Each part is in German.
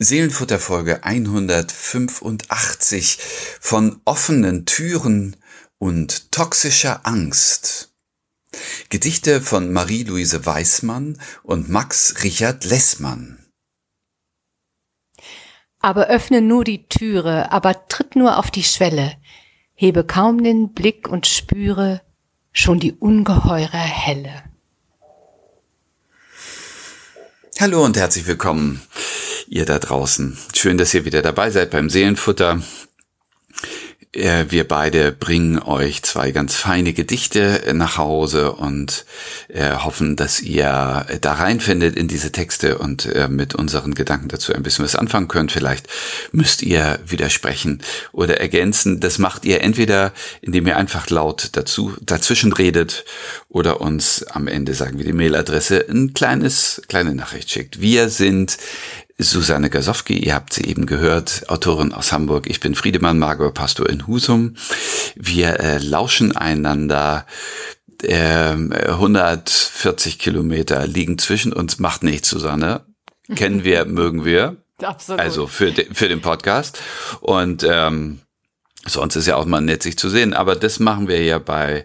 Seelenfutter Folge 185 von offenen Türen und toxischer Angst. Gedichte von Marie-Louise Weismann und Max Richard Lessmann. Aber öffne nur die Türe, aber tritt nur auf die Schwelle, hebe kaum den Blick und spüre schon die ungeheure Helle. Hallo und herzlich willkommen ihr da draußen. Schön, dass ihr wieder dabei seid beim Seelenfutter. Äh, wir beide bringen euch zwei ganz feine Gedichte nach Hause und äh, hoffen, dass ihr da reinfindet in diese Texte und äh, mit unseren Gedanken dazu ein bisschen was anfangen könnt. Vielleicht müsst ihr widersprechen oder ergänzen. Das macht ihr entweder, indem ihr einfach laut dazu dazwischen redet oder uns am Ende sagen wir die Mailadresse ein kleines kleine Nachricht schickt. Wir sind Susanne Gasowski, ihr habt sie eben gehört, Autorin aus Hamburg. Ich bin Friedemann Margot Pastor in Husum. Wir äh, lauschen einander. Äh, 140 Kilometer liegen zwischen uns, macht nichts, Susanne. Kennen wir, mögen wir. Absolut. Also für, de, für den Podcast. Und ähm, sonst ist ja auch mal nett, sich zu sehen. Aber das machen wir ja bei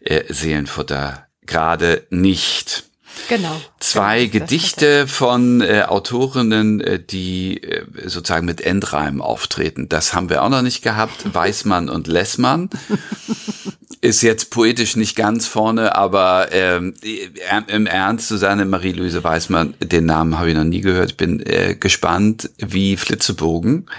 äh, Seelenfutter gerade nicht. Genau. Zwei genau, Gedichte von äh, Autorinnen, äh, die äh, sozusagen mit Endreim auftreten. Das haben wir auch noch nicht gehabt. Weißmann und Lessmann. ist jetzt poetisch nicht ganz vorne, aber ähm, im Ernst, Susanne Marie-Louise Weißmann, den Namen habe ich noch nie gehört. Ich bin äh, gespannt wie Flitzebogen,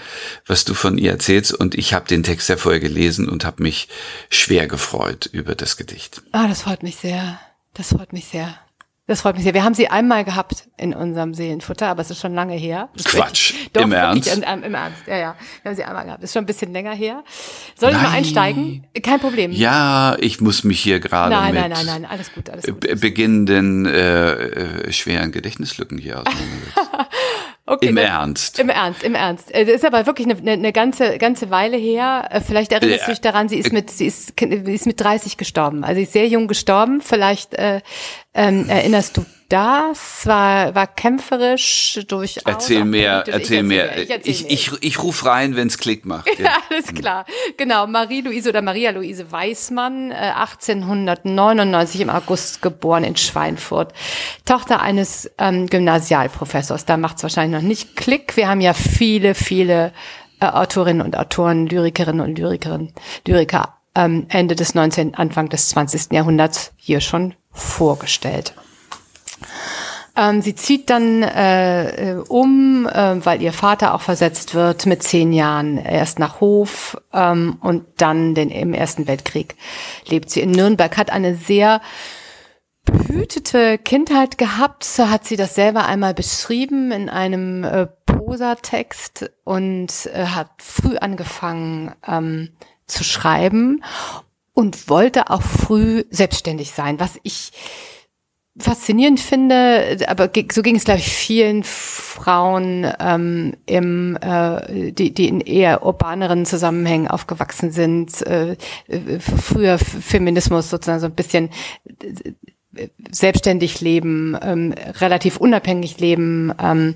was du von ihr erzählst. Und ich habe den Text ja vorher gelesen und habe mich schwer gefreut über das Gedicht. Ah, das freut mich sehr. Das freut mich sehr. Das freut mich sehr. Wir haben sie einmal gehabt in unserem Seelenfutter, aber es ist schon lange her. Quatsch. Doch, Im Ernst? Im, Im Ernst, ja, ja. Wir haben sie einmal gehabt. Das ist schon ein bisschen länger her. Soll nein. ich mal einsteigen? Kein Problem. Ja, ich muss mich hier gerade nein, mit nein, nein, nein, alles gut, alles gut. beginnenden äh, äh, schweren Gedächtnislücken hier auseinandersetzen. Okay, Im ne, Ernst. Im Ernst, im Ernst. Das ist aber wirklich eine, eine ganze, ganze Weile her. Äh, vielleicht erinnerst du dich daran, sie ist mit, sie ist, sie ist mit 30 gestorben. Also sie ist sehr jung gestorben. Vielleicht äh, ähm, erinnerst du das war, war kämpferisch durchaus. Erzähl mehr, erzähl mehr. Ich, erzähl ich, ich, ich rufe rein, wenn's Klick macht. Ja, alles klar. Genau, Marie-Louise oder Maria-Louise Weißmann, äh, 1899 im August geboren in Schweinfurt. Tochter eines ähm, Gymnasialprofessors. Da macht's wahrscheinlich noch nicht Klick. Wir haben ja viele, viele äh, Autorinnen und Autoren, Lyrikerinnen und Lyrikerinnen, Lyriker ähm, Ende des 19., Anfang des 20. Jahrhunderts hier schon vorgestellt. Ähm, sie zieht dann äh, um, äh, weil ihr Vater auch versetzt wird mit zehn Jahren erst nach Hof ähm, und dann den, im Ersten Weltkrieg lebt sie in Nürnberg, hat eine sehr behütete Kindheit gehabt, so hat sie das selber einmal beschrieben in einem äh, Prosatext und äh, hat früh angefangen ähm, zu schreiben und wollte auch früh selbstständig sein, was ich faszinierend finde, aber so ging es, glaube ich, vielen Frauen ähm, im, äh, die, die in eher urbaneren Zusammenhängen aufgewachsen sind, äh, früher Feminismus sozusagen so ein bisschen äh, selbstständig leben, ähm, relativ unabhängig leben. Ähm,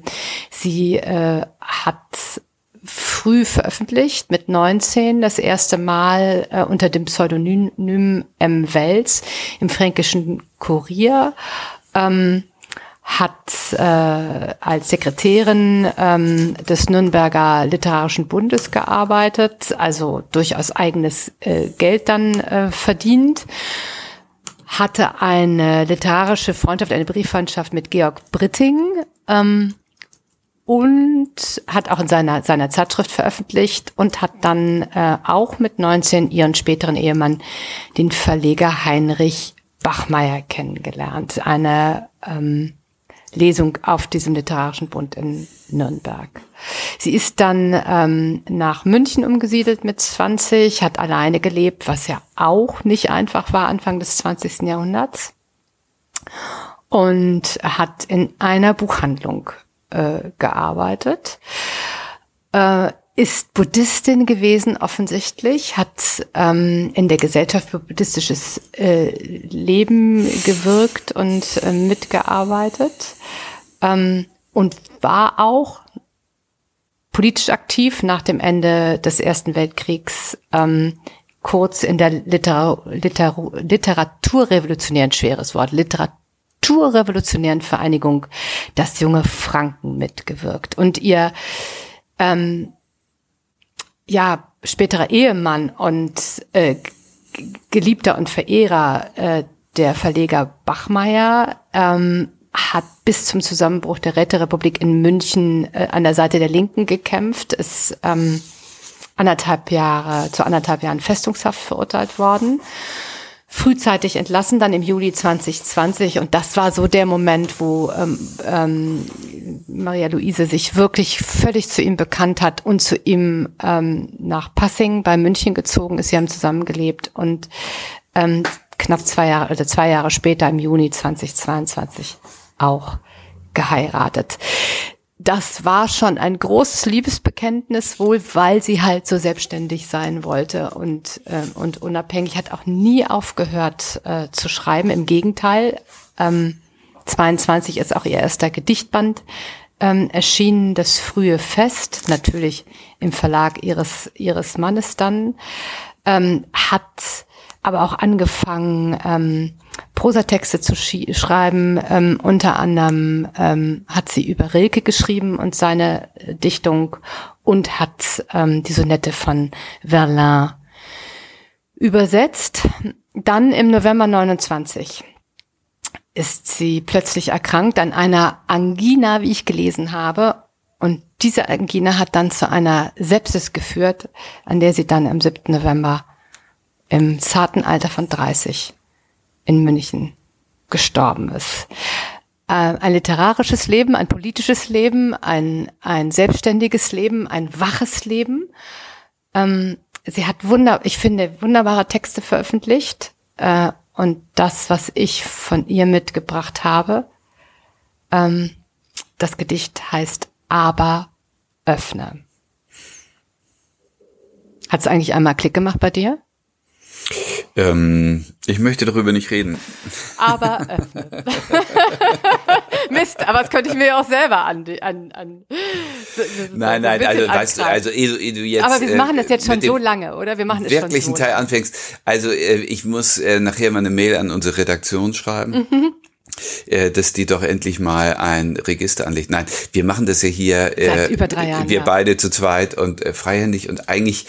sie äh, hat früh veröffentlicht, mit 19 das erste Mal äh, unter dem Pseudonym M. Wels im fränkischen Kurier. Ähm, hat äh, als Sekretärin ähm, des Nürnberger Literarischen Bundes gearbeitet, also durchaus eigenes äh, Geld dann äh, verdient, hatte eine literarische Freundschaft, eine Brieffreundschaft mit Georg Britting, ähm, und hat auch in seiner, seiner Zeitschrift veröffentlicht und hat dann äh, auch mit 19 ihren späteren Ehemann, den Verleger Heinrich Bachmeier, kennengelernt. Eine ähm, Lesung auf diesem literarischen Bund in Nürnberg. Sie ist dann ähm, nach München umgesiedelt mit 20, hat alleine gelebt, was ja auch nicht einfach war Anfang des 20. Jahrhunderts und hat in einer Buchhandlung äh, gearbeitet. Äh, ist Buddhistin gewesen offensichtlich, hat ähm, in der Gesellschaft für buddhistisches äh, Leben gewirkt und äh, mitgearbeitet ähm, und war auch politisch aktiv nach dem Ende des Ersten Weltkriegs, ähm, kurz in der Liter Liter Literaturrevolutionären, schweres Wort, Literaturrevolutionären Vereinigung Das junge Franken mitgewirkt. Und ihr ähm, ja, späterer Ehemann und äh, Geliebter und Verehrer äh, der Verleger Bachmeier ähm, hat bis zum Zusammenbruch der Räterepublik in München äh, an der Seite der Linken gekämpft, ist ähm, anderthalb Jahre, zu anderthalb Jahren Festungshaft verurteilt worden frühzeitig entlassen, dann im Juli 2020. Und das war so der Moment, wo ähm, ähm, Maria Luise sich wirklich völlig zu ihm bekannt hat und zu ihm ähm, nach Passing bei München gezogen ist. Sie haben zusammengelebt und ähm, knapp zwei Jahre, also zwei Jahre später im Juni 2022 auch geheiratet das war schon ein großes Liebesbekenntnis, wohl weil sie halt so selbstständig sein wollte und, äh, und unabhängig, hat auch nie aufgehört äh, zu schreiben. Im Gegenteil, ähm, 22 ist auch ihr erster Gedichtband ähm, erschienen, das frühe Fest, natürlich im Verlag ihres, ihres Mannes dann, ähm, hat aber auch angefangen, ähm, Prosatexte zu schreiben. Ähm, unter anderem ähm, hat sie über Rilke geschrieben und seine äh, Dichtung und hat ähm, die Sonette von Verlain übersetzt. Dann im November 29 ist sie plötzlich erkrankt an einer Angina, wie ich gelesen habe. Und diese Angina hat dann zu einer Sepsis geführt, an der sie dann am 7. November im zarten Alter von 30 in München gestorben ist. Äh, ein literarisches Leben, ein politisches Leben, ein, ein selbstständiges Leben, ein waches Leben. Ähm, sie hat wunder, ich finde, wunderbare Texte veröffentlicht. Äh, und das, was ich von ihr mitgebracht habe, ähm, das Gedicht heißt Aber öffne. Hat es eigentlich einmal Klick gemacht bei dir? Ähm, ich möchte darüber nicht reden. Aber öffnen. Äh, Mist, aber das könnte ich mir auch selber an. an, an so, so, nein, nein, so also weißt du, also ehe, ehe du jetzt. Aber wir machen das jetzt schon so lange, oder? Wir machen es schon so Teil lange. anfängst. Also äh, ich muss äh, nachher mal eine Mail an unsere Redaktion schreiben. Mhm äh, dass die doch endlich mal ein Register anlegt. Nein, wir machen das ja hier äh, über drei Jahren, wir ja. beide zu zweit und äh, freihändig und eigentlich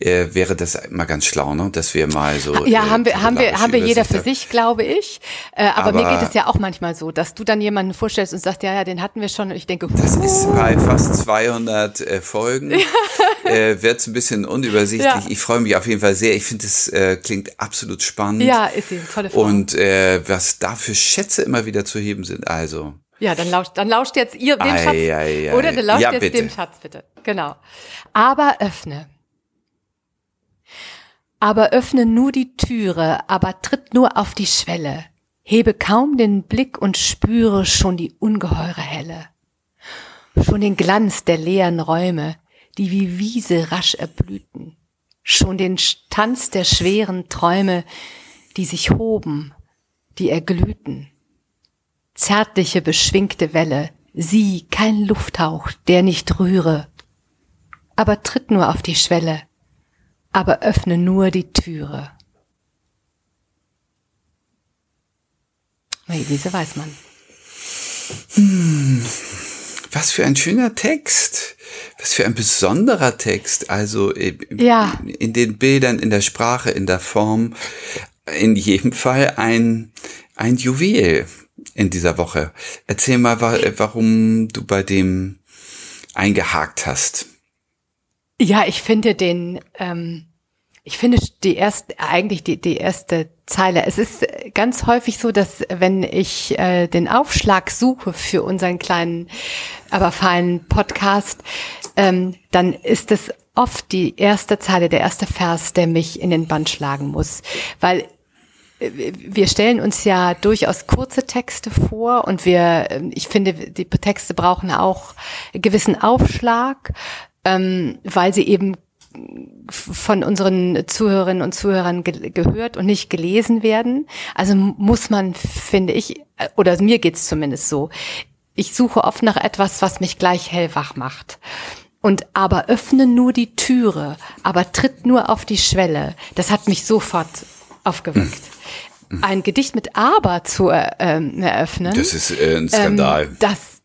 äh, wäre das mal ganz schlau, ne? dass wir mal so. Ja, äh, haben wir, haben wir, haben wir jeder für sich, glaube ich. Äh, aber, aber, mir geht es ja auch manchmal so, dass du dann jemanden vorstellst und sagst, ja, ja, den hatten wir schon. Und ich denke, das ist bei fast 200 äh, Folgen äh, wird es ein bisschen unübersichtlich. Ja. Ich freue mich auf jeden Fall sehr. Ich finde, es äh, klingt absolut spannend. Ja, ist sie, tolle Frau. Und äh, was da für Schätze immer wieder zu heben sind. Also. Ja, dann lauscht, dann lauscht jetzt ihr dem Schatz. Ei, ei, oder dann lauscht ja, jetzt bitte. dem Schatz, bitte. Genau. Aber öffne. Aber öffne nur die Türe, aber tritt nur auf die Schwelle. Hebe kaum den Blick und spüre schon die ungeheure Helle. Schon den Glanz der leeren Räume, die wie Wiese rasch erblühten. Schon den Tanz der schweren Träume, die sich hoben, die erglühten. Zärtliche, beschwingte Welle, sie kein Lufthauch, der nicht rühre. Aber tritt nur auf die Schwelle, aber öffne nur die Türe. Elise Weißmann. Hm, was für ein schöner Text. Was für ein besonderer Text. Also äh, ja. in den Bildern, in der Sprache, in der Form. In jedem Fall ein, ein Juwel in dieser Woche. Erzähl mal, warum du bei dem eingehakt hast. Ja, ich finde den, ähm, ich finde die erste, eigentlich die, die erste Zeile. Es ist ganz häufig so, dass wenn ich äh, den Aufschlag suche für unseren kleinen, aber feinen Podcast, ähm, dann ist es oft die erste Zeile, der erste Vers, der mich in den Band schlagen muss. Weil äh, wir stellen uns ja durchaus kurze Texte vor und wir, ähm, ich finde, die Texte brauchen auch gewissen Aufschlag ähm, weil sie eben von unseren Zuhörerinnen und Zuhörern ge gehört und nicht gelesen werden. Also muss man, finde ich, oder mir geht's zumindest so, ich suche oft nach etwas, was mich gleich hellwach macht. Und aber öffne nur die Türe, aber tritt nur auf die Schwelle. Das hat mich sofort aufgeweckt. Mhm. Ein Gedicht mit aber zu äh, ähm, eröffnen. Das ist äh, ein Skandal. Ähm, das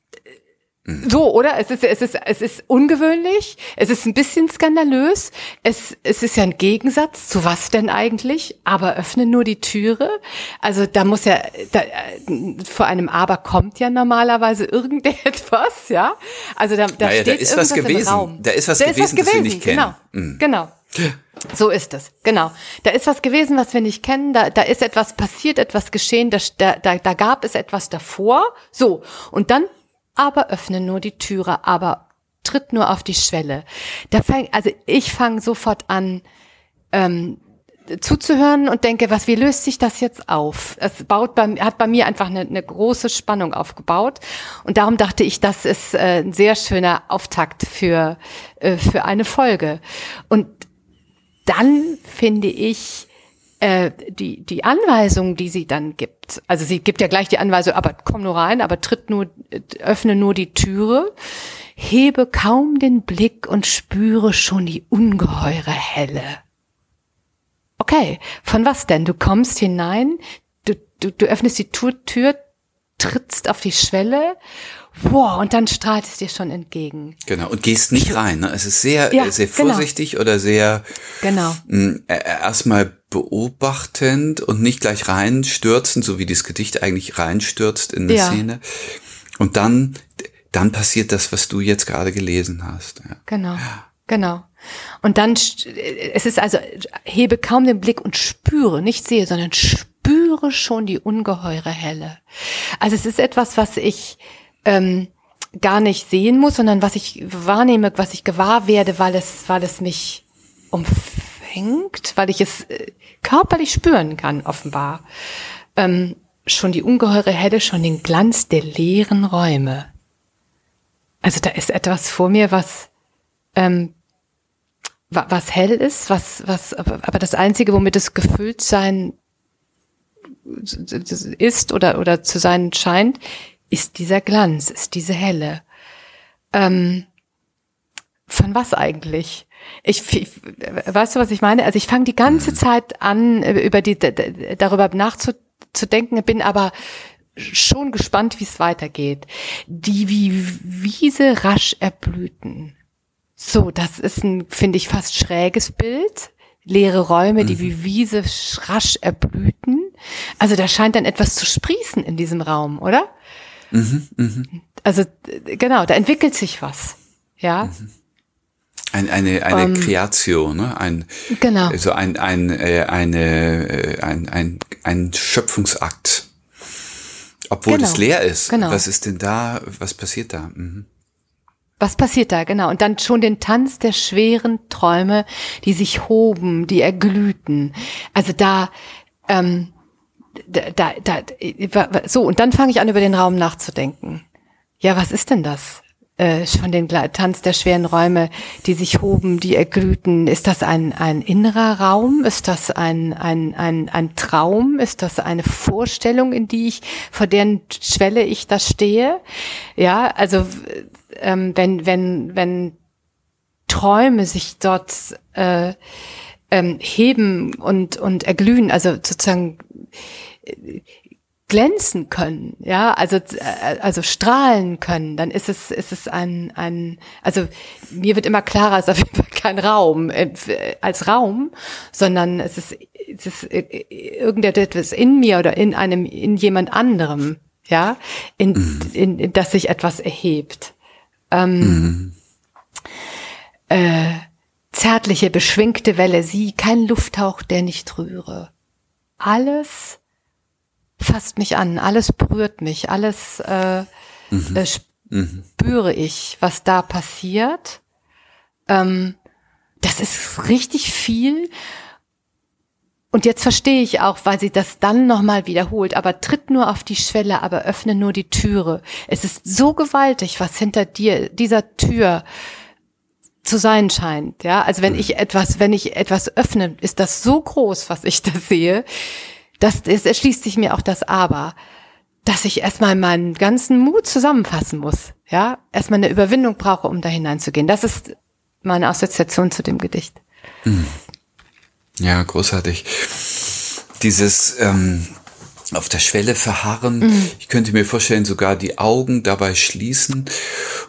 so, oder? Es ist, es ist, es ist ungewöhnlich. Es ist ein bisschen skandalös. Es, es ist ja ein Gegensatz zu was denn eigentlich? Aber öffne nur die Türe. Also da muss ja, da, vor einem Aber kommt ja normalerweise irgendetwas, ja? Also da, da naja, steht da ist was gewesen. Da ist was da gewesen, ist was gewesen, was wir nicht kennen. Genau, mhm. genau. So ist es, genau. Da ist was gewesen, was wir nicht kennen. Da, da ist etwas passiert, etwas geschehen. Da, da, da gab es etwas davor. So und dann aber öffne nur die Türe, aber tritt nur auf die Schwelle. Da fang, also ich fange sofort an, ähm, zuzuhören und denke, was, wie löst sich das jetzt auf? Es baut bei, hat bei mir einfach eine, eine große Spannung aufgebaut. Und darum dachte ich, das ist äh, ein sehr schöner Auftakt für, äh, für eine Folge. Und dann finde ich, äh, die, die Anweisung, die sie dann gibt, also sie gibt ja gleich die Anweisung, aber komm nur rein, aber tritt nur, öffne nur die Türe, hebe kaum den Blick und spüre schon die ungeheure Helle. Okay, von was denn? Du kommst hinein, du, du, du öffnest die Tür, Tür, trittst auf die Schwelle wow, und dann strahlt es dir schon entgegen. Genau, und gehst nicht rein. Ne? Es ist sehr, ja, sehr genau. vorsichtig genau. oder sehr genau. mh, äh, erstmal beobachtend und nicht gleich reinstürzen, so wie das Gedicht eigentlich reinstürzt in eine ja. Szene. Und dann, dann passiert das, was du jetzt gerade gelesen hast. Ja. Genau, genau. Und dann, es ist also, hebe kaum den Blick und spüre, nicht sehe, sondern spüre schon die ungeheure Helle. Also es ist etwas, was ich, ähm, gar nicht sehen muss, sondern was ich wahrnehme, was ich gewahr werde, weil es, weil es mich umfängt, weil ich es äh, körperlich spüren kann, offenbar. Ähm, schon die ungeheure Helle, schon den Glanz der leeren Räume. Also da ist etwas vor mir, was ähm, was hell ist, was was aber das einzige, womit es gefüllt sein ist oder oder zu sein scheint, ist dieser Glanz, ist diese Helle. Ähm, von was eigentlich? Ich, ich, weißt du, was ich meine? Also ich fange die ganze mhm. Zeit an, über die, darüber nachzudenken, bin aber schon gespannt, wie es weitergeht. Die wie Wiese rasch erblühten. So, das ist ein, finde ich, fast schräges Bild. Leere Räume, die mhm. wie Wiese rasch erblühten. Also da scheint dann etwas zu sprießen in diesem Raum, oder? Mhm, mh. Also genau, da entwickelt sich was. Ja. Mhm. Ein, eine eine ähm, Kreation, ne? ein genau. also ein ein äh, eine äh, ein, ein ein Schöpfungsakt, obwohl genau. es leer ist. Genau. Was ist denn da? Was passiert da? Mhm. Was passiert da, genau? Und dann schon den Tanz der schweren Träume, die sich hoben, die erglühten. Also da, ähm, da, da, da, so, und dann fange ich an, über den Raum nachzudenken. Ja, was ist denn das? Äh, von den Tanz der schweren Räume, die sich hoben, die erglühten. Ist das ein, ein innerer Raum? Ist das ein, ein, ein, ein Traum? Ist das eine Vorstellung, in die ich, vor deren Schwelle ich da stehe? Ja, also, ähm, wenn, wenn, wenn Träume sich dort, äh, ähm, heben und, und erglühen, also sozusagen glänzen können, ja, also äh, also strahlen können, dann ist es ist es ein ein also mir wird immer klarer, es ist auf jeden Fall kein Raum äh, als Raum, sondern es ist es ist äh, irgendetwas in mir oder in einem in jemand anderem, ja, in, mhm. in, in das sich etwas erhebt. Ähm, mhm. äh, zärtliche, beschwingte Welle, sie, kein Lufthauch, der nicht rühre. Alles fasst mich an, alles berührt mich, alles äh, mhm. äh, mhm. spüre ich, was da passiert. Ähm, das ist richtig viel. Und jetzt verstehe ich auch, weil sie das dann nochmal wiederholt, aber tritt nur auf die Schwelle, aber öffne nur die Türe. Es ist so gewaltig, was hinter dir, dieser Tür zu sein scheint, ja. Also wenn mhm. ich etwas, wenn ich etwas öffne, ist das so groß, was ich da sehe, das, das erschließt sich mir auch das Aber. dass ich erstmal meinen ganzen Mut zusammenfassen muss. Ja, erstmal eine Überwindung brauche, um da hineinzugehen. Das ist meine Assoziation zu dem Gedicht. Hm. Ja, großartig. Dieses ähm, auf der Schwelle verharren. Mhm. Ich könnte mir vorstellen, sogar die Augen dabei schließen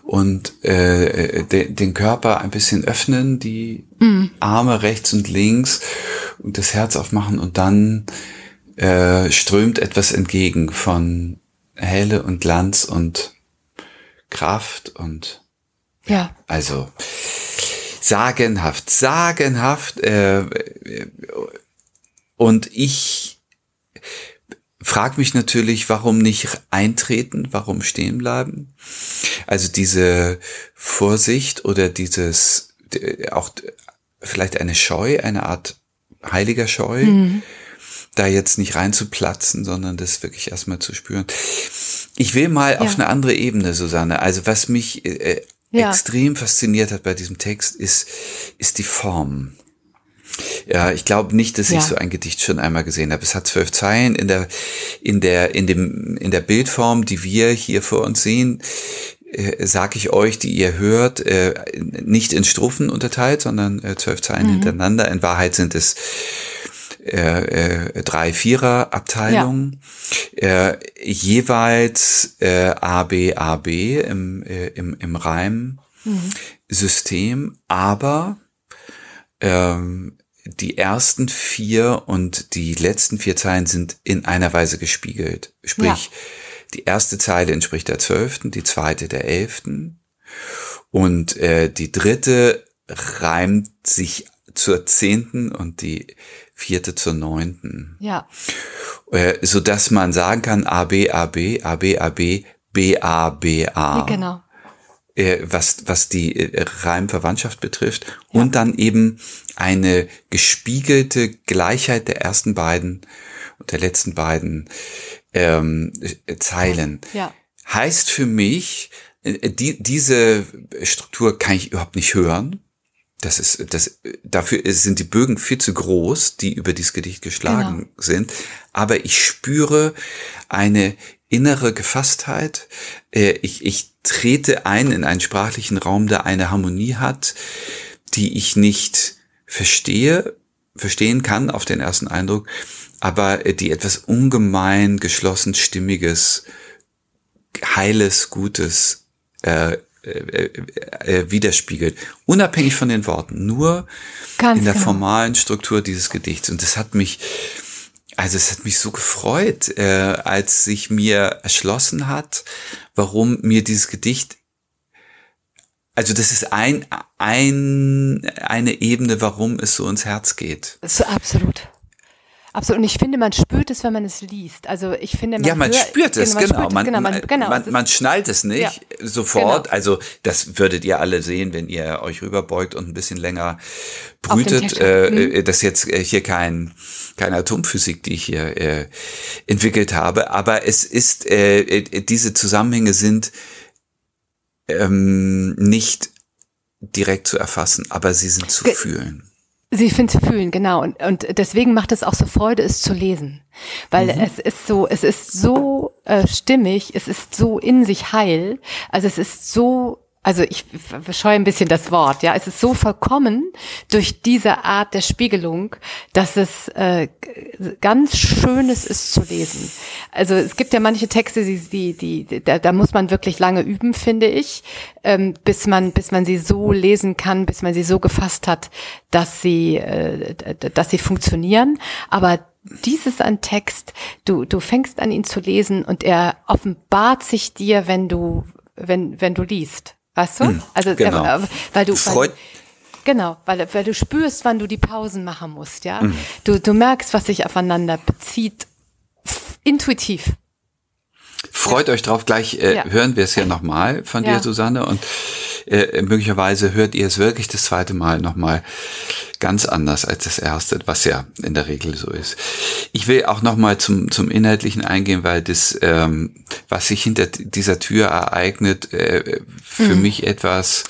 und äh, de, den Körper ein bisschen öffnen, die mhm. Arme rechts und links und das Herz aufmachen und dann äh, strömt etwas entgegen von Helle und Glanz und Kraft und ja. Also sagenhaft, sagenhaft. Äh, und ich frage mich natürlich, warum nicht eintreten, warum stehen bleiben. Also diese Vorsicht oder dieses auch vielleicht eine Scheu, eine Art heiliger Scheu. Mhm da jetzt nicht reinzuplatzen, sondern das wirklich erstmal zu spüren. Ich will mal ja. auf eine andere Ebene, Susanne. Also was mich äh, ja. extrem fasziniert hat bei diesem Text, ist, ist die Form. Ja, ich glaube nicht, dass ja. ich so ein Gedicht schon einmal gesehen habe. Es hat zwölf Zeilen in der, in der, in dem, in der Bildform, die wir hier vor uns sehen, äh, sag ich euch, die ihr hört, äh, nicht in Strophen unterteilt, sondern äh, zwölf Zeilen mhm. hintereinander. In Wahrheit sind es äh, äh, drei Vierer Abteilungen, ja. äh, jeweils äh, A B A B im, äh, im, im Reimsystem, mhm. aber ähm, die ersten vier und die letzten vier Zeilen sind in einer Weise gespiegelt. Sprich, ja. die erste Zeile entspricht der zwölften, die zweite der elften und äh, die dritte reimt sich zur zehnten und die vierte zur neunten. Ja. Äh, so dass man sagen kann A B A B A B A B B A B A. Genau. Äh, was was die äh, Reimverwandtschaft betrifft ja. und dann eben eine gespiegelte Gleichheit der ersten beiden und der letzten beiden ähm, Zeilen. Ja. Heißt für mich, äh, die, diese Struktur kann ich überhaupt nicht hören das ist, das, dafür sind die Bögen viel zu groß, die über dieses Gedicht geschlagen genau. sind. Aber ich spüre eine innere Gefasstheit. Äh, ich, ich trete ein in einen sprachlichen Raum, der eine Harmonie hat, die ich nicht verstehe, verstehen kann auf den ersten Eindruck, aber die etwas ungemein geschlossen stimmiges, heiles, gutes äh, äh, äh, widerspiegelt, unabhängig von den Worten, nur Ganz in der genau. formalen Struktur dieses Gedichts. Und das hat mich, also es hat mich so gefreut, äh, als sich mir erschlossen hat, warum mir dieses Gedicht also das ist ein, ein, eine Ebene, warum es so ins Herz geht. So, absolut. Absolut. Und ich finde, man spürt es, wenn man es liest. Also ich finde, man ja, man hört, spürt es, genau. Man, genau, man, genau, man, man schnallt es nicht ja, sofort. Genau. Also das würdet ihr alle sehen, wenn ihr euch rüberbeugt und ein bisschen länger brütet. Äh, mhm. Das ist jetzt äh, hier kein keine Atomphysik, die ich hier äh, entwickelt habe, aber es ist äh, äh diese Zusammenhänge sind ähm, nicht direkt zu erfassen, aber sie sind zu Ge fühlen. Sie finden fühlen, genau. Und, und deswegen macht es auch so Freude, es zu lesen. Weil mhm. es ist so, es ist so äh, stimmig, es ist so in sich heil. Also es ist so also ich verscheue ein bisschen das Wort, ja, es ist so vollkommen durch diese Art der Spiegelung, dass es äh, ganz schönes ist zu lesen. Also es gibt ja manche Texte, die, die, die da, da muss man wirklich lange üben, finde ich, ähm, bis man, bis man sie so lesen kann, bis man sie so gefasst hat, dass sie, äh, dass sie funktionieren. Aber dies ist ein Text, du, du fängst an ihn zu lesen und er offenbart sich dir, wenn du, wenn, wenn du liest. Weißt du? Hm, also genau. äh, weil du weil, Genau, weil, weil du spürst, wann du die Pausen machen musst, ja. Mhm. Du, du merkst, was sich aufeinander bezieht, intuitiv. Freut ja. euch drauf, gleich äh, ja. hören wir es ja nochmal von ja. dir, Susanne, und äh, möglicherweise hört ihr es wirklich das zweite Mal nochmal ganz anders als das erste, was ja in der Regel so ist. Ich will auch nochmal zum, zum Inhaltlichen eingehen, weil das, ähm, was sich hinter dieser Tür ereignet, äh, für mhm. mich etwas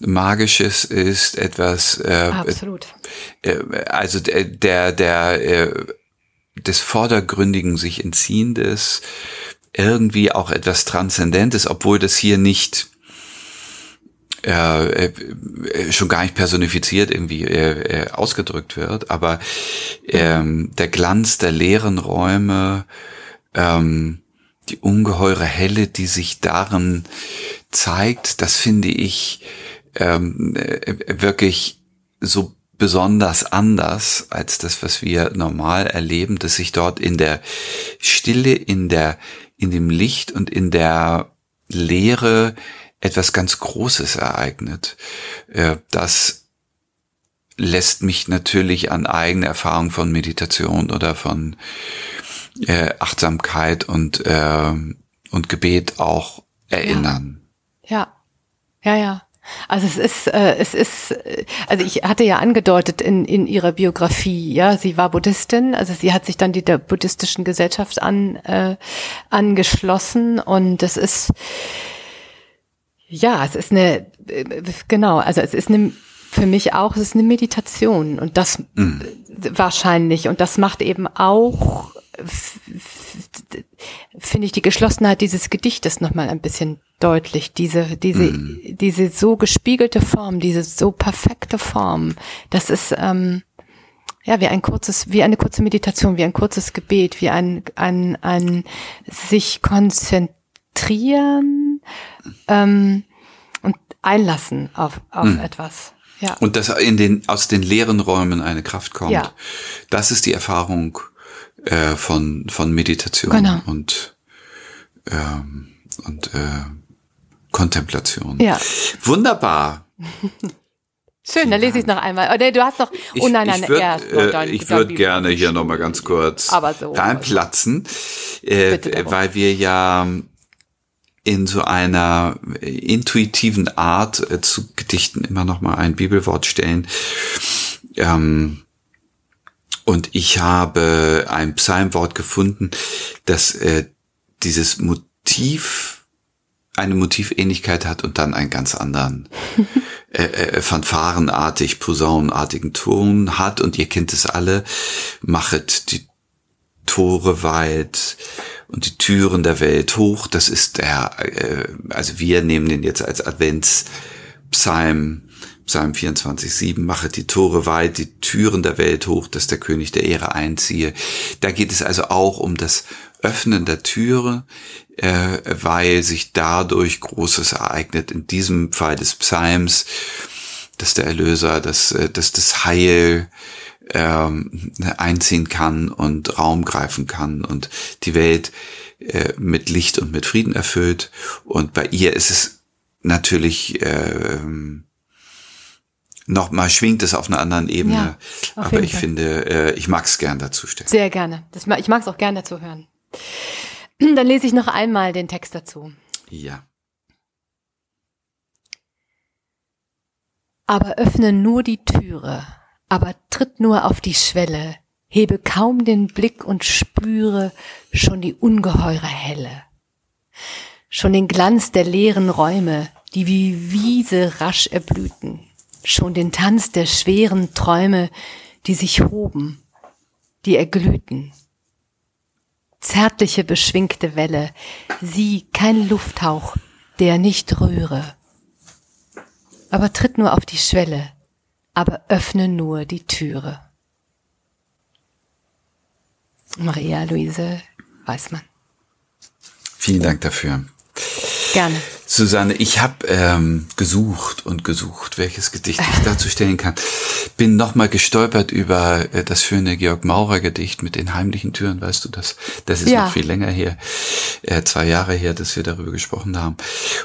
Magisches ist, etwas äh, Absolut. Äh, also der, der, der äh, des Vordergründigen sich entziehendes, irgendwie auch etwas Transzendentes, obwohl das hier nicht äh, äh, schon gar nicht personifiziert irgendwie äh, äh, ausgedrückt wird, aber ähm, der Glanz der leeren Räume, ähm, die ungeheure Helle, die sich darin zeigt, das finde ich ähm, äh, wirklich so besonders anders als das, was wir normal erleben, dass sich dort in der Stille, in der, in dem Licht und in der Leere etwas ganz Großes ereignet. Äh, das lässt mich natürlich an eigene Erfahrungen von Meditation oder von äh, Achtsamkeit und, äh, und Gebet auch erinnern. Ja, ja, ja. ja. Also es ist, äh, es ist, äh, also ich hatte ja angedeutet in, in ihrer Biografie, ja, sie war Buddhistin, also sie hat sich dann die der buddhistischen Gesellschaft an, äh, angeschlossen und es ist, ja, es ist eine, äh, genau, also es ist eine, für mich auch, es ist eine Meditation und das mhm. wahrscheinlich und das macht eben auch, finde ich, die Geschlossenheit dieses Gedichtes nochmal ein bisschen deutlich. Diese, diese, mhm. diese so gespiegelte Form, diese so perfekte Form, das ist, ähm, ja, wie ein kurzes, wie eine kurze Meditation, wie ein kurzes Gebet, wie ein, ein, ein sich konzentrieren ähm, und einlassen auf, auf mhm. etwas. Ja. Und dass in den, aus den leeren Räumen eine Kraft kommt. Ja. Das ist die Erfahrung äh, von, von Meditation genau. und, ähm, und äh, Kontemplation. Ja. Wunderbar. Schön, dann lese ich es noch einmal. Oder du hast noch, oh nein, nein, ich würd, erst äh, Ich würde gerne hier noch mal ganz kurz so, reinplatzen, äh, weil wir ja in so einer intuitiven Art äh, zu Gedichten immer noch mal ein Bibelwort stellen. Ähm, und ich habe ein Psalmwort gefunden, das äh, dieses Motiv eine Motivähnlichkeit hat und dann einen ganz anderen äh, äh, fanfarenartig, posaunenartigen Ton hat. Und ihr kennt es alle, machet die Tore weit und die Türen der Welt hoch. Das ist der, äh, also wir nehmen den jetzt als Adventspsalm, Psalm 24, 7, machet die Tore weit, die Türen der Welt hoch, dass der König der Ehre einziehe. Da geht es also auch um das Öffnen der Türe, äh, weil sich dadurch Großes ereignet. In diesem Fall des Psalms, dass der Erlöser, dass, äh, dass das Heil ähm, einziehen kann und Raum greifen kann und die Welt äh, mit Licht und mit Frieden erfüllt. Und bei ihr ist es natürlich äh, nochmal schwingt es auf einer anderen Ebene. Ja, aber ich Fall. finde, äh, ich mag es gern dazu stellen. Sehr gerne. Das, ich mag es auch gern dazu hören. Dann lese ich noch einmal den Text dazu. Ja. Aber öffne nur die Türe, aber tritt nur auf die Schwelle, hebe kaum den Blick und spüre schon die ungeheure Helle. Schon den Glanz der leeren Räume, die wie Wiese rasch erblühten, schon den Tanz der schweren Träume, die sich hoben, die erglühten zärtliche, beschwingte Welle, sie kein Lufthauch, der nicht rühre. Aber tritt nur auf die Schwelle, aber öffne nur die Türe. Maria Luise Weißmann. Vielen Dank dafür. Gerne. Susanne, ich habe ähm, gesucht und gesucht, welches Gedicht ich dazu stellen kann. Bin nochmal gestolpert über äh, das schöne Georg Maurer Gedicht mit den heimlichen Türen, weißt du das? Das ist ja. noch viel länger her, äh, zwei Jahre her, dass wir darüber gesprochen haben.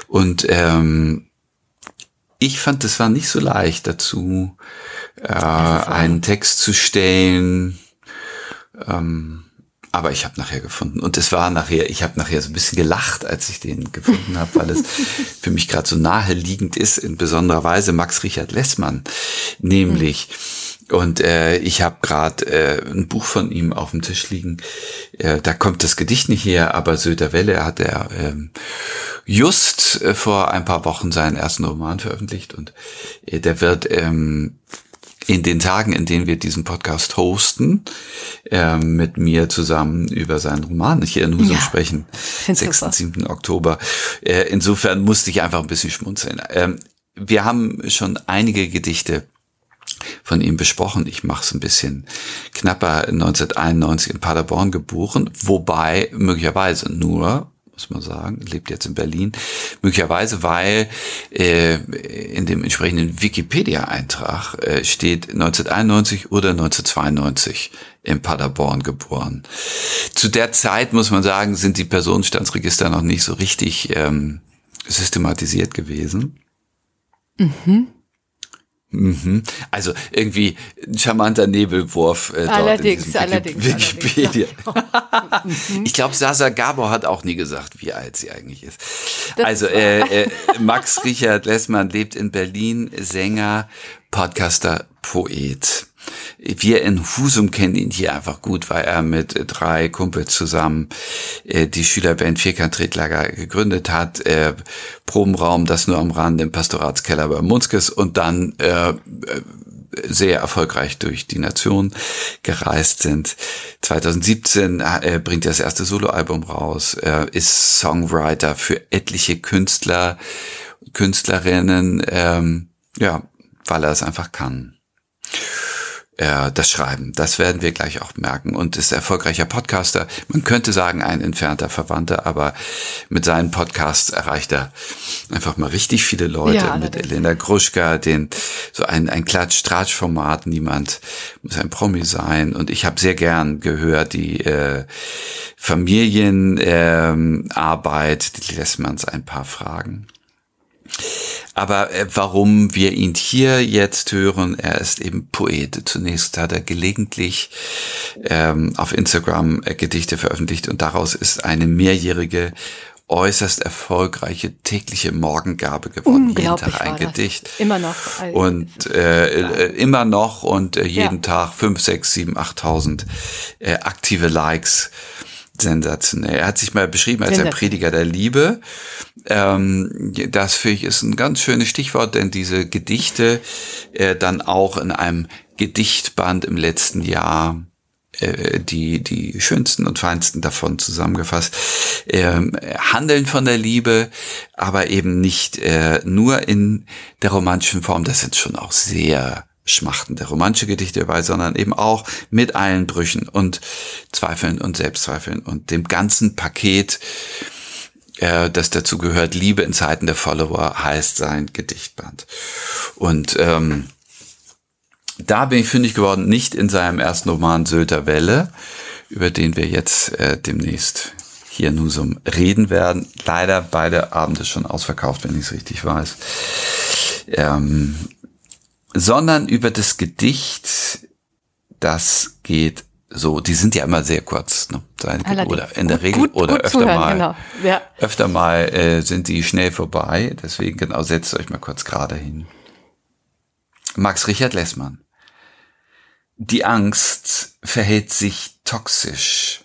Und ähm, ich fand, es war nicht so leicht dazu, äh, einen Text zu stellen. Ähm, aber ich habe nachher gefunden. Und es war nachher, ich habe nachher so ein bisschen gelacht, als ich den gefunden habe, weil es für mich gerade so naheliegend ist, in besonderer Weise Max Richard Lessmann. Nämlich, mhm. Und äh, ich habe gerade äh, ein Buch von ihm auf dem Tisch liegen. Äh, da kommt das Gedicht nicht her, aber Söder Welle hat er ähm, just äh, vor ein paar Wochen seinen ersten Roman veröffentlicht und äh, der wird ähm, in den Tagen, in denen wir diesen Podcast hosten, äh, mit mir zusammen über seinen Roman hier in Husum ja, sprechen, 6. und 7. Oktober. Äh, insofern musste ich einfach ein bisschen schmunzeln. Ähm, wir haben schon einige Gedichte von ihm besprochen. Ich mache es ein bisschen knapper. 1991 in Paderborn geboren, wobei möglicherweise nur muss man sagen, lebt jetzt in Berlin, möglicherweise, weil äh, in dem entsprechenden Wikipedia-Eintrag äh, steht 1991 oder 1992 in Paderborn geboren. Zu der Zeit, muss man sagen, sind die Personenstandsregister noch nicht so richtig ähm, systematisiert gewesen. Mhm. Mhm. Also irgendwie ein charmanter Nebelwurf äh, allerdings, dort in allerdings, Wikipedia. Allerdings, ja. ich glaube, Sasa Gabor hat auch nie gesagt, wie alt sie eigentlich ist. Das also äh, äh, Max Richard Lessmann lebt in Berlin, Sänger, Podcaster, Poet. Wir in Husum kennen ihn hier einfach gut, weil er mit drei Kumpels zusammen äh, die Schülerband Vierkant-Tretlager gegründet hat. Äh, Probenraum, das nur am Rand im Pastoratskeller bei Munskes und dann äh, sehr erfolgreich durch die Nation gereist sind. 2017 äh, bringt er das erste Soloalbum raus, er ist Songwriter für etliche Künstler, Künstlerinnen, ähm, ja, weil er es einfach kann äh, das Schreiben. Das werden wir gleich auch merken. Und ist erfolgreicher Podcaster. Man könnte sagen, ein entfernter Verwandter, aber mit seinen Podcasts erreicht er einfach mal richtig viele Leute. Ja, mit Elena Gruschka, den so ein, ein Klatsch-Tratsch-Format. Niemand muss ein Promi sein. Und ich habe sehr gern gehört, die äh, Familienarbeit, ähm, die lässt man ein paar Fragen. Aber äh, warum wir ihn hier jetzt hören, er ist eben Poet. Zunächst hat er gelegentlich ähm, auf Instagram äh, Gedichte veröffentlicht und daraus ist eine mehrjährige äußerst erfolgreiche tägliche Morgengabe geworden. Jeden Tag ein Gedicht. Das. Immer noch. Und äh, äh, immer noch und äh, jeden ja. Tag fünf, sechs, sieben, achttausend äh, aktive Likes sensationell. Er hat sich mal beschrieben als ein Prediger der Liebe. Ähm, das finde ich ist ein ganz schönes Stichwort, denn diese Gedichte äh, dann auch in einem Gedichtband im letzten Jahr äh, die die schönsten und feinsten davon zusammengefasst ähm, handeln von der Liebe, aber eben nicht äh, nur in der romantischen Form. Das sind schon auch sehr schmachtende romantische Gedichte dabei, sondern eben auch mit allen Brüchen und Zweifeln und Selbstzweifeln und dem ganzen Paket, äh, das dazu gehört. Liebe in Zeiten der Follower heißt sein Gedichtband. Und ähm, da bin ich fündig geworden, nicht in seinem ersten Roman Sylter Welle, über den wir jetzt äh, demnächst hier in Husum reden werden. Leider beide Abende schon ausverkauft, wenn ich es richtig weiß. Ähm, sondern über das Gedicht, das geht so, die sind ja immer sehr kurz, ne? oder in der Regel gut, oder gut öfter zuhören, mal, genau. ja. öfter mal äh, sind die schnell vorbei. Deswegen genau setzt euch mal kurz gerade hin. Max Richard Lessmann. Die Angst verhält sich toxisch.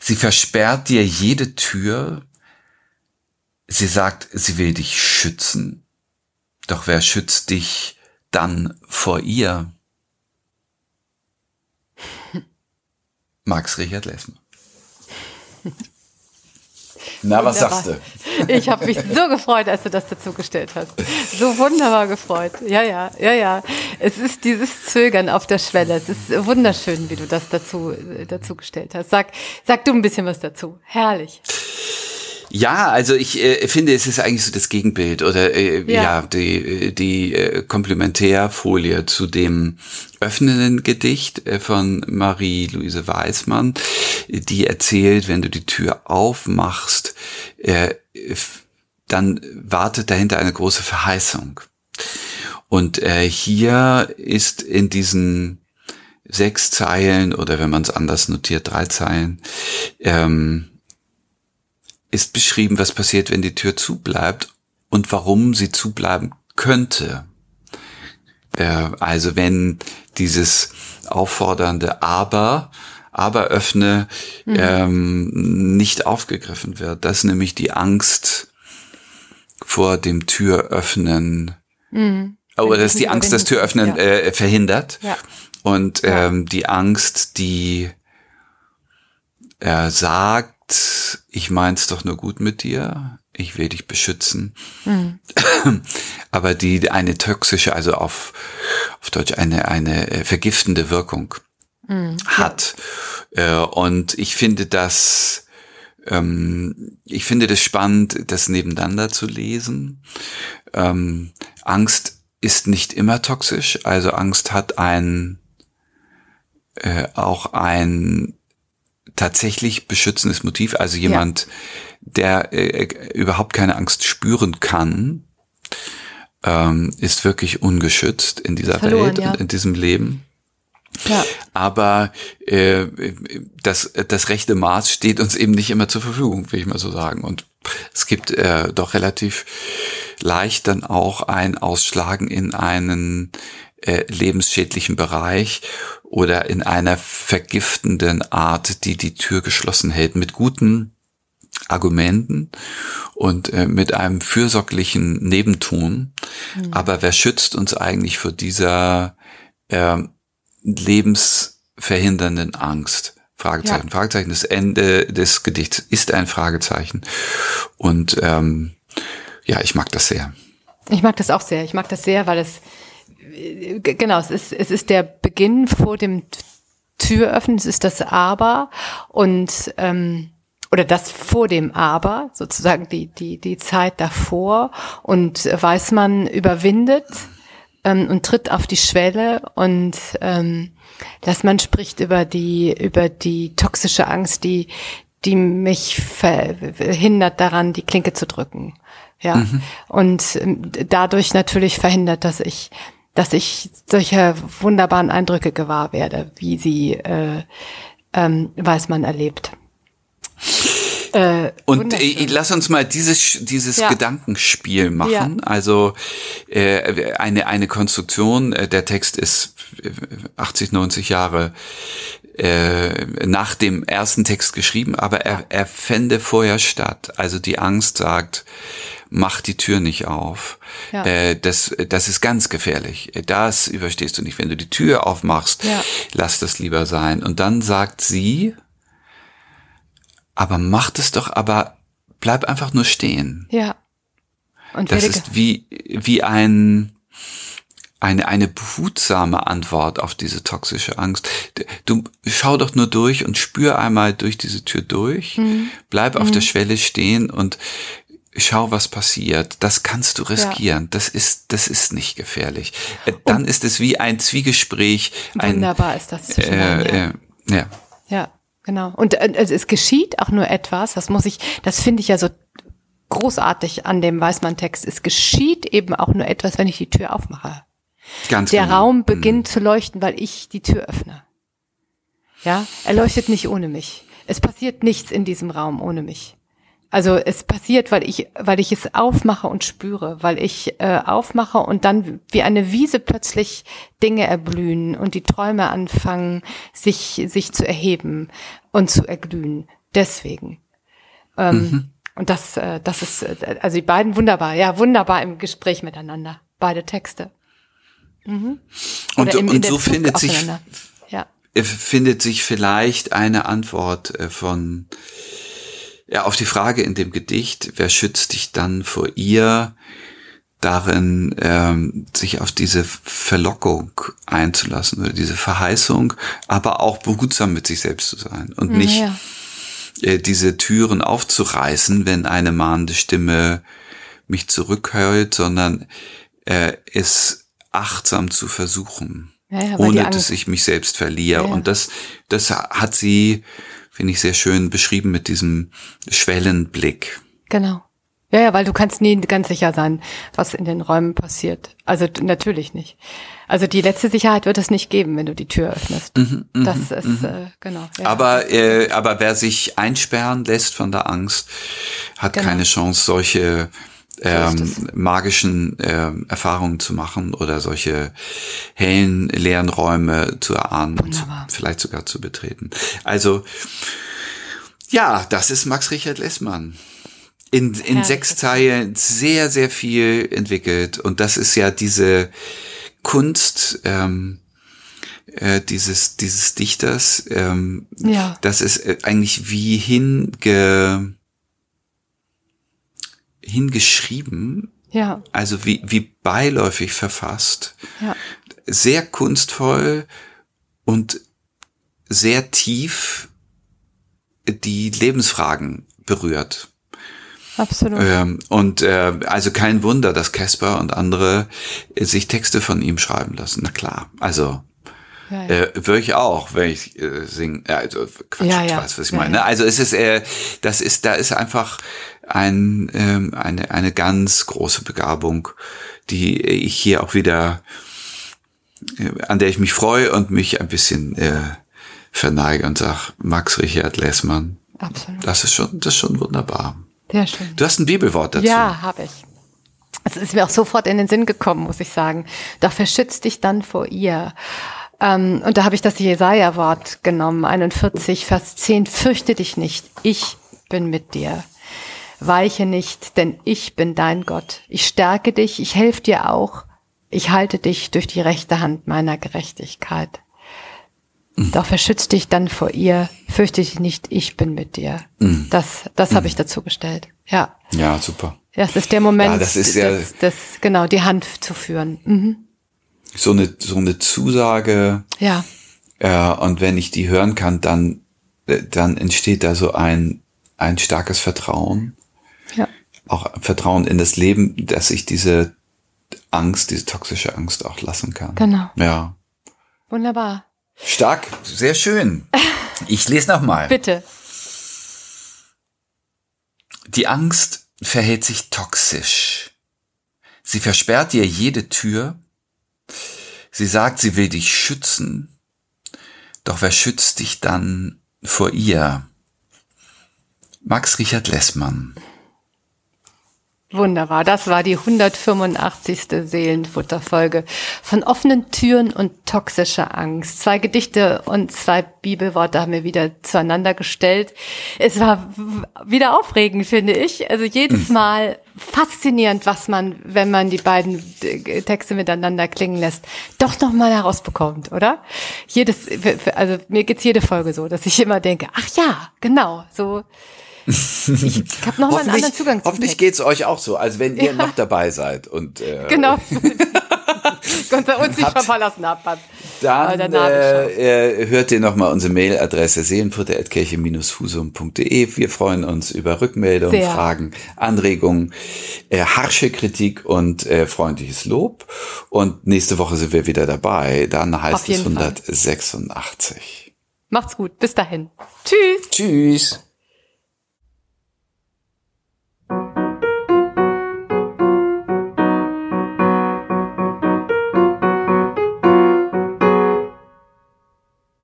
Sie versperrt dir jede Tür. Sie sagt, sie will dich schützen. Doch wer schützt dich dann vor ihr Max Richard Lessmann. Na, was sagst du? Ich habe mich so gefreut, als du das dazugestellt hast. So wunderbar gefreut. Ja, ja, ja, ja. Es ist dieses Zögern auf der Schwelle. Es ist wunderschön, wie du das dazu, dazu gestellt hast. Sag, sag du ein bisschen was dazu. Herrlich. Ja, also ich äh, finde, es ist eigentlich so das Gegenbild oder äh, ja. ja, die, die äh, Komplementärfolie zu dem öffnenden Gedicht äh, von Marie-Louise Weismann, die erzählt, wenn du die Tür aufmachst, äh, dann wartet dahinter eine große Verheißung. Und äh, hier ist in diesen sechs Zeilen oder wenn man es anders notiert, drei Zeilen, ähm, ist beschrieben, was passiert, wenn die Tür zubleibt und warum sie zubleiben könnte. Äh, also wenn dieses auffordernde Aber, aber öffne, mhm. ähm, nicht aufgegriffen wird. Das ist nämlich die Angst vor dem Türöffnen mhm. Aber dass die Angst das Türöffnen ja. äh, verhindert. Ja. Und ähm, die Angst, die er sagt, ich mein's doch nur gut mit dir, ich will dich beschützen. Mhm. Aber die eine toxische, also auf, auf Deutsch eine, eine äh, vergiftende Wirkung mhm. hat. Ja. Äh, und ich finde das, ähm, ich finde das spannend, das nebeneinander zu lesen. Ähm, Angst ist nicht immer toxisch, also Angst hat ein, äh, auch ein tatsächlich beschützendes Motiv, also jemand, ja. der äh, überhaupt keine Angst spüren kann, ähm, ist wirklich ungeschützt in dieser Verloren, Welt ja. und in diesem Leben. Ja. Aber äh, das, das rechte Maß steht uns eben nicht immer zur Verfügung, will ich mal so sagen. Und es gibt äh, doch relativ leicht dann auch ein Ausschlagen in einen äh, lebensschädlichen Bereich oder in einer vergiftenden Art, die die Tür geschlossen hält, mit guten Argumenten und äh, mit einem fürsorglichen Nebenton. Mhm. Aber wer schützt uns eigentlich vor dieser äh, lebensverhindernden Angst? Fragezeichen. Ja. Fragezeichen. Das Ende des Gedichts ist ein Fragezeichen. Und ähm, ja, ich mag das sehr. Ich mag das auch sehr. Ich mag das sehr, weil es genau, es ist, es ist der Beginn vor dem Türöffnen, es ist das Aber und ähm, oder das vor dem Aber, sozusagen die, die, die Zeit davor und weiß man überwindet ähm, und tritt auf die Schwelle und ähm, dass man spricht über die, über die toxische Angst, die, die mich verhindert daran, die Klinke zu drücken. Ja. Mhm. Und ähm, dadurch natürlich verhindert, dass ich dass ich solche wunderbaren Eindrücke gewahr werde, wie sie äh, ähm, Weißmann erlebt. Äh, und äh, lass uns mal dieses dieses ja. Gedankenspiel machen. Ja. Also äh, eine eine Konstruktion. Äh, der Text ist 80 90 Jahre äh, nach dem ersten Text geschrieben, aber er, er fände vorher statt. Also die Angst sagt, mach die Tür nicht auf. Ja. Äh, das, das ist ganz gefährlich. Das überstehst du nicht. Wenn du die Tür aufmachst, ja. lass das lieber sein. Und dann sagt sie, aber mach es doch, aber bleib einfach nur stehen. Ja. Und das ist wie, wie ein, eine, eine behutsame Antwort auf diese toxische Angst. Du schau doch nur durch und spür einmal durch diese Tür durch, mhm. bleib auf mhm. der Schwelle stehen und schau, was passiert. Das kannst du riskieren. Ja. Das ist, das ist nicht gefährlich. Äh, dann ist es wie ein Zwiegespräch. Wunderbar ein, ist das zwischen äh, äh, ja. Ja, genau. Und äh, es geschieht auch nur etwas. Das muss ich, das finde ich ja so großartig an dem Weißmann-Text. Es geschieht eben auch nur etwas, wenn ich die Tür aufmache. Ganz Der genau. Raum beginnt mhm. zu leuchten, weil ich die Tür öffne. Ja, er leuchtet nicht ohne mich. Es passiert nichts in diesem Raum ohne mich. Also es passiert, weil ich, weil ich es aufmache und spüre, weil ich äh, aufmache und dann wie eine Wiese plötzlich Dinge erblühen und die Träume anfangen, sich, sich zu erheben und zu erglühen. Deswegen. Ähm, mhm. Und das, äh, das ist, äh, also die beiden wunderbar, ja, wunderbar im Gespräch miteinander, beide Texte. Mhm. Und, im, und so findet sich, ja. findet sich vielleicht eine Antwort äh, von ja, auf die Frage in dem Gedicht, wer schützt dich dann vor ihr, darin ähm, sich auf diese Verlockung einzulassen oder diese Verheißung, aber auch behutsam mit sich selbst zu sein und nicht ja. äh, diese Türen aufzureißen, wenn eine mahnende Stimme mich zurückhält, sondern äh, es achtsam zu versuchen, ja, ja, ohne dass ich mich selbst verliere. Und das, das hat sie finde ich sehr schön beschrieben mit diesem Schwellenblick. Genau. Ja, ja, weil du kannst nie ganz sicher sein, was in den Räumen passiert. Also natürlich nicht. Also die letzte Sicherheit wird es nicht geben, wenn du die Tür öffnest. Mhm, mhm das ist mhm. äh, genau. Ja, aber äh, aber wer sich einsperren lässt von der Angst, hat genau. keine Chance, solche ähm, magischen ähm, Erfahrungen zu machen oder solche hellen, leeren Räume zu erahnen Wunderbar. und vielleicht sogar zu betreten. Also, ja, das ist Max Richard Lessmann. in, in Herrlich. sechs Teilen sehr, sehr viel entwickelt. Und das ist ja diese Kunst, ähm, äh, dieses, dieses Dichters, ähm, Ja. das ist äh, eigentlich wie hinge, hingeschrieben, Ja, also wie, wie beiläufig verfasst, ja, sehr kunstvoll und sehr tief die Lebensfragen berührt. absolut. Ähm, und äh, also kein Wunder, dass Casper und andere äh, sich Texte von ihm schreiben lassen. Na klar, also ja, ja. äh, würde ich auch, wenn ich äh, singe. Ja, also Quatsch, Ja, ich weiß, was ich meine. Also es ist, äh, das ist, da ist einfach ein, ähm, eine eine ganz große Begabung, die ich hier auch wieder, äh, an der ich mich freue und mich ein bisschen äh, verneige und sag, Max Richard Lessmann, absolut. das ist schon, das ist schon wunderbar. Sehr schön. Du hast ein Bibelwort dazu. Ja, habe ich. Es ist mir auch sofort in den Sinn gekommen, muss ich sagen. Doch verschütz dich dann vor ihr. Ähm, und da habe ich das Jesaja-Wort genommen, 41, Vers 10. Fürchte dich nicht, ich bin mit dir. Weiche nicht, denn ich bin dein Gott. Ich stärke dich, ich helfe dir auch. Ich halte dich durch die rechte Hand meiner Gerechtigkeit. Doch verschütz dich dann vor ihr, fürchte dich nicht, ich bin mit dir. Das, das habe ich dazu gestellt. Ja. Ja, super. Ja, es ist der Moment, Ja, das ist ja- das, das, genau, die Hand zu führen. Mhm. So eine, so eine Zusage, Ja, äh, und wenn ich die hören kann, dann, äh, dann entsteht da so ein, ein starkes Vertrauen. Ja, Auch Vertrauen in das Leben, dass ich diese Angst, diese toxische Angst auch lassen kann. genau. Ja. Wunderbar. Stark, sehr schön. Ich lese nochmal. Bitte. Die Angst verhält sich toxisch. Sie versperrt dir jede Tür. Sie sagt, sie will dich schützen. Doch wer schützt dich dann vor ihr? Max Richard Lessmann. Wunderbar. Das war die 185. Seelenfutterfolge von offenen Türen und toxischer Angst. Zwei Gedichte und zwei Bibelworte haben wir wieder zueinander gestellt. Es war wieder aufregend, finde ich. Also jedes Mal faszinierend, was man, wenn man die beiden äh, Texte miteinander klingen lässt, doch noch mal herausbekommt, oder? Jedes, also mir geht's jede Folge so, dass ich immer denke, ach ja, genau, so. Ich habe noch mal einen anderen Zugang zum hoffentlich Text. geht's euch auch so, als wenn ihr noch dabei seid. Und äh, Genau. Sei uns nicht Habt- verlassen habt. Dann äh, äh, hört ihr nochmal unsere Mailadresse seelenfutter.kirche-fusum.de. Wir freuen uns über Rückmeldungen, Sehr. Fragen, Anregungen, äh, harsche Kritik und äh, freundliches Lob. Und nächste Woche sind wir wieder dabei. Dann heißt es Fall. 186. Macht's gut. Bis dahin. Tschüss. Tschüss.